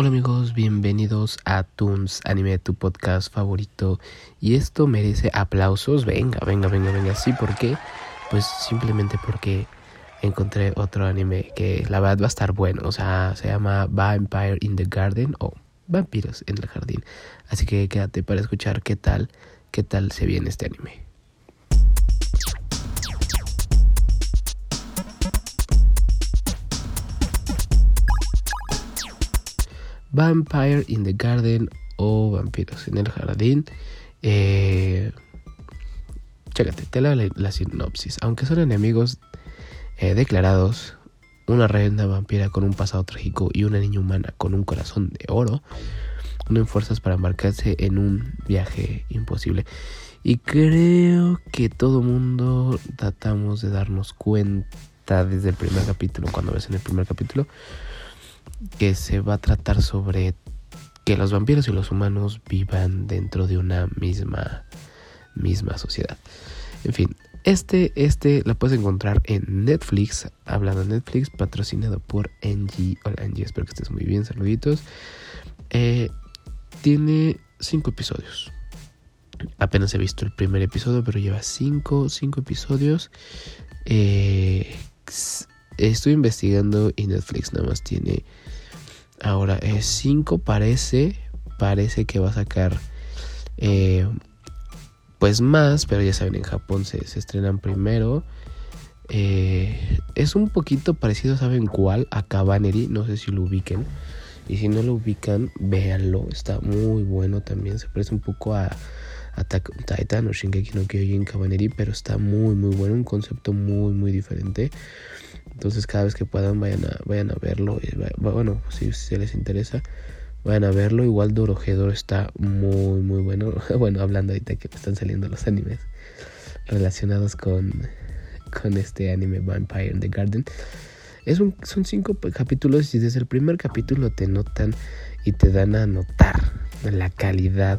Hola amigos, bienvenidos a Toons Anime, tu podcast favorito. Y esto merece aplausos. Venga, venga, venga, venga. Sí, ¿por qué? Pues simplemente porque encontré otro anime que la verdad va a estar bueno. O sea, se llama Vampire in the Garden o Vampiros en el Jardín. Así que quédate para escuchar qué tal, qué tal se viene este anime. Vampire in the Garden o Vampiros en el Jardín. Eh, chécate, te leo la, sinopsis. Aunque son enemigos eh, declarados, una reina vampira con un pasado trágico y una niña humana con un corazón de oro, unen fuerzas para embarcarse en un viaje imposible. Y creo que todo mundo tratamos de darnos cuenta desde el primer capítulo, cuando ves en el primer capítulo, que se va a tratar sobre que los vampiros y los humanos vivan dentro de una misma misma sociedad. En fin, este este la puedes encontrar en Netflix, hablando de Netflix, patrocinado por NG. Hola NG, espero que estés muy bien, saluditos. Eh, tiene cinco episodios. Apenas he visto el primer episodio, pero lleva cinco, cinco episodios. Eh, estoy investigando y Netflix nada más tiene ahora es 5 parece parece que va a sacar eh, pues más pero ya saben en Japón se, estrenan primero. Eh, es un poquito parecido saben cuál a Cabaneri no sé si lo ubiquen. Y si no lo ubican véanlo está muy bueno también se parece un poco a Attack Titan o Shingeki no Kyojin Cabaneri pero está muy muy bueno un concepto muy muy diferente entonces cada vez que puedan vayan a, vayan a verlo. Bueno, si, se les interesa, vayan a verlo. Igual Dorohedoro está muy muy bueno. bueno, hablando ahorita que están saliendo los animes relacionados con, con este anime Vampire in the Garden. Es un, son cinco capítulos y desde el primer capítulo te notan y te dan a notar la calidad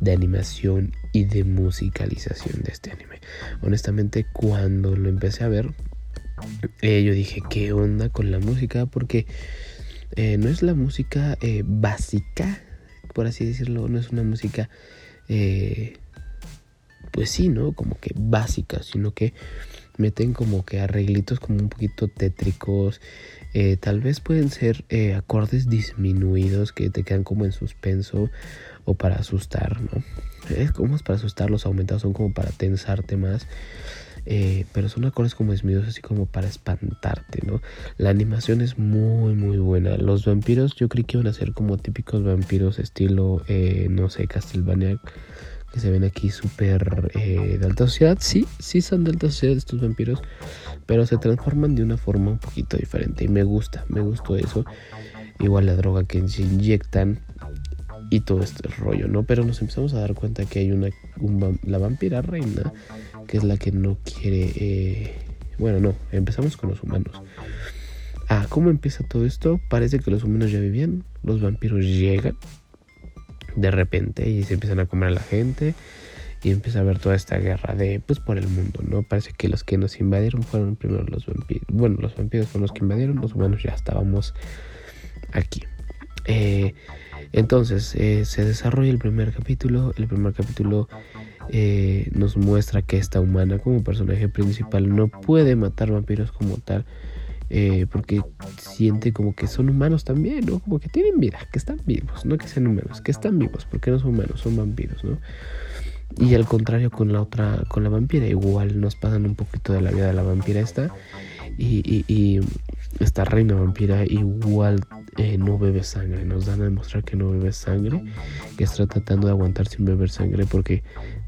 de animación y de musicalización de este anime. Honestamente, cuando lo empecé a ver, eh, yo dije, ¿qué onda con la música? Porque eh, no es la música eh, básica, por así decirlo, no es una música, pues sí, ¿no? Como que básica, sino que meten como que arreglitos como un poquito tétricos. tal vez pueden ser acordes disminuidos que te quedan como en suspenso o para asustar, ¿no? Es como es para asustar, los aumentados son como para tensarte más. Eh, pero son acordes como desmidos así como para espantarte, ¿no? La animación es muy muy buena. Los vampiros yo creí que iban a ser como típicos vampiros estilo, eh, no sé, Castlevania, que se ven aquí súper eh, de alta sociedad. Sí, sí son de alta sociedad estos vampiros, pero se transforman de una forma un poquito diferente y me gusta, me gustó eso. Igual la droga que se inyectan y todo este rollo, ¿no? Pero nos empezamos a dar cuenta que hay una, la vampira reina, que es la que no quiere, eh, bueno, no, empezamos con los humanos. Ah, ¿cómo empieza todo esto? Parece que los humanos ya vivían, los vampiros llegan de repente y se empiezan a comer a la gente y empieza a haber toda esta guerra de, pues, por el mundo, ¿no? Parece que los que nos invadieron fueron primero los vampiros. Bueno, los vampiros fueron los que invadieron, los humanos ya estábamos aquí. Eh, entonces eh, se desarrolla el primer capítulo. El primer capítulo eh, nos muestra que esta humana como personaje principal no puede matar vampiros como tal. Eh, porque siente como que son humanos también, ¿no? Como que tienen vida, que están vivos, no que sean humanos, que están vivos, porque no son humanos, son vampiros, ¿no? Y al contrario con la otra, con la vampira, igual nos pasan un poquito de la vida de la vampira esta. Y, esta reina vampira igual eh, no bebe sangre. Nos dan a demostrar que no bebe sangre, que está tratando de aguantar sin beber sangre porque,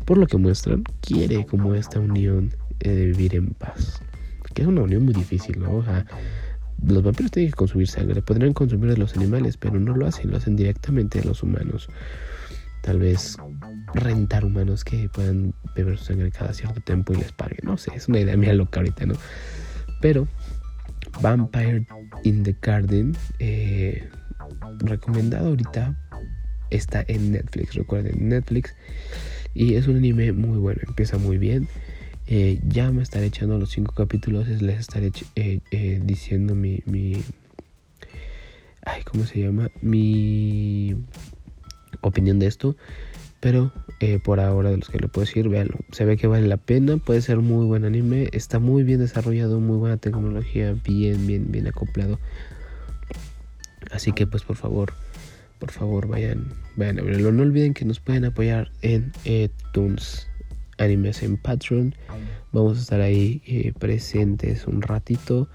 por lo que muestran, quiere como esta unión eh, de vivir en paz. Que es una unión muy difícil, ¿no? O sea, los vampiros tienen que consumir sangre, podrían consumir de los animales, pero no lo hacen, lo hacen directamente de los humanos. Tal vez rentar humanos que puedan beber su sangre cada cierto tiempo y les paguen. No sé, es una idea mía loca ahorita, ¿no? Pero Vampire in the Garden, eh, recomendado ahorita, está en Netflix, recuerden, Netflix. Y es un anime muy bueno, empieza muy bien. Eh, ya me estaré echando los cinco capítulos, les estaré eh, diciendo mi, mi, ay, ¿cómo se llama? Mi opinión de esto. Pero eh, por ahora de los que le puedo decir, véanlo. Se ve que vale la pena, puede ser muy buen anime, está muy bien desarrollado, muy buena tecnología, bien, bien, bien acoplado. Así que pues por favor, por favor vayan, vayan a verlo. No olviden que nos pueden apoyar en eh, Toons Animes en Patreon. Vamos a estar ahí eh, presentes un ratito.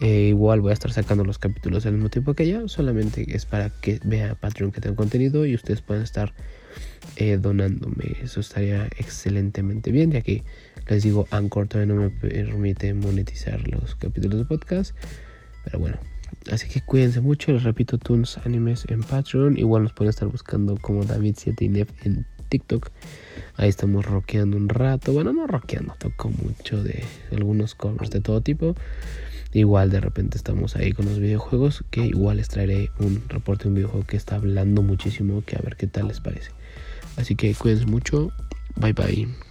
igual voy a estar sacando los capítulos al mismo tiempo que ya. Solamente es para que vea Patreon que tengo contenido y ustedes puedan estar eh, donándome. Eso estaría excelentemente bien, ya que les digo, Anchor todavía no me permite monetizar los capítulos de podcast. Pero bueno, así que cuídense mucho. Les repito, Toons Animes en Patreon. Igual nos pueden estar buscando como David7nef en TikTok. Ahí estamos rockeando un rato. Bueno, no rockeando, toco mucho de algunos covers de todo tipo. Igual de repente estamos ahí con los videojuegos, que igual les traeré un reporte de un videojuego que está hablando muchísimo, que a ver qué tal les parece. Así que cuídense mucho. Bye bye.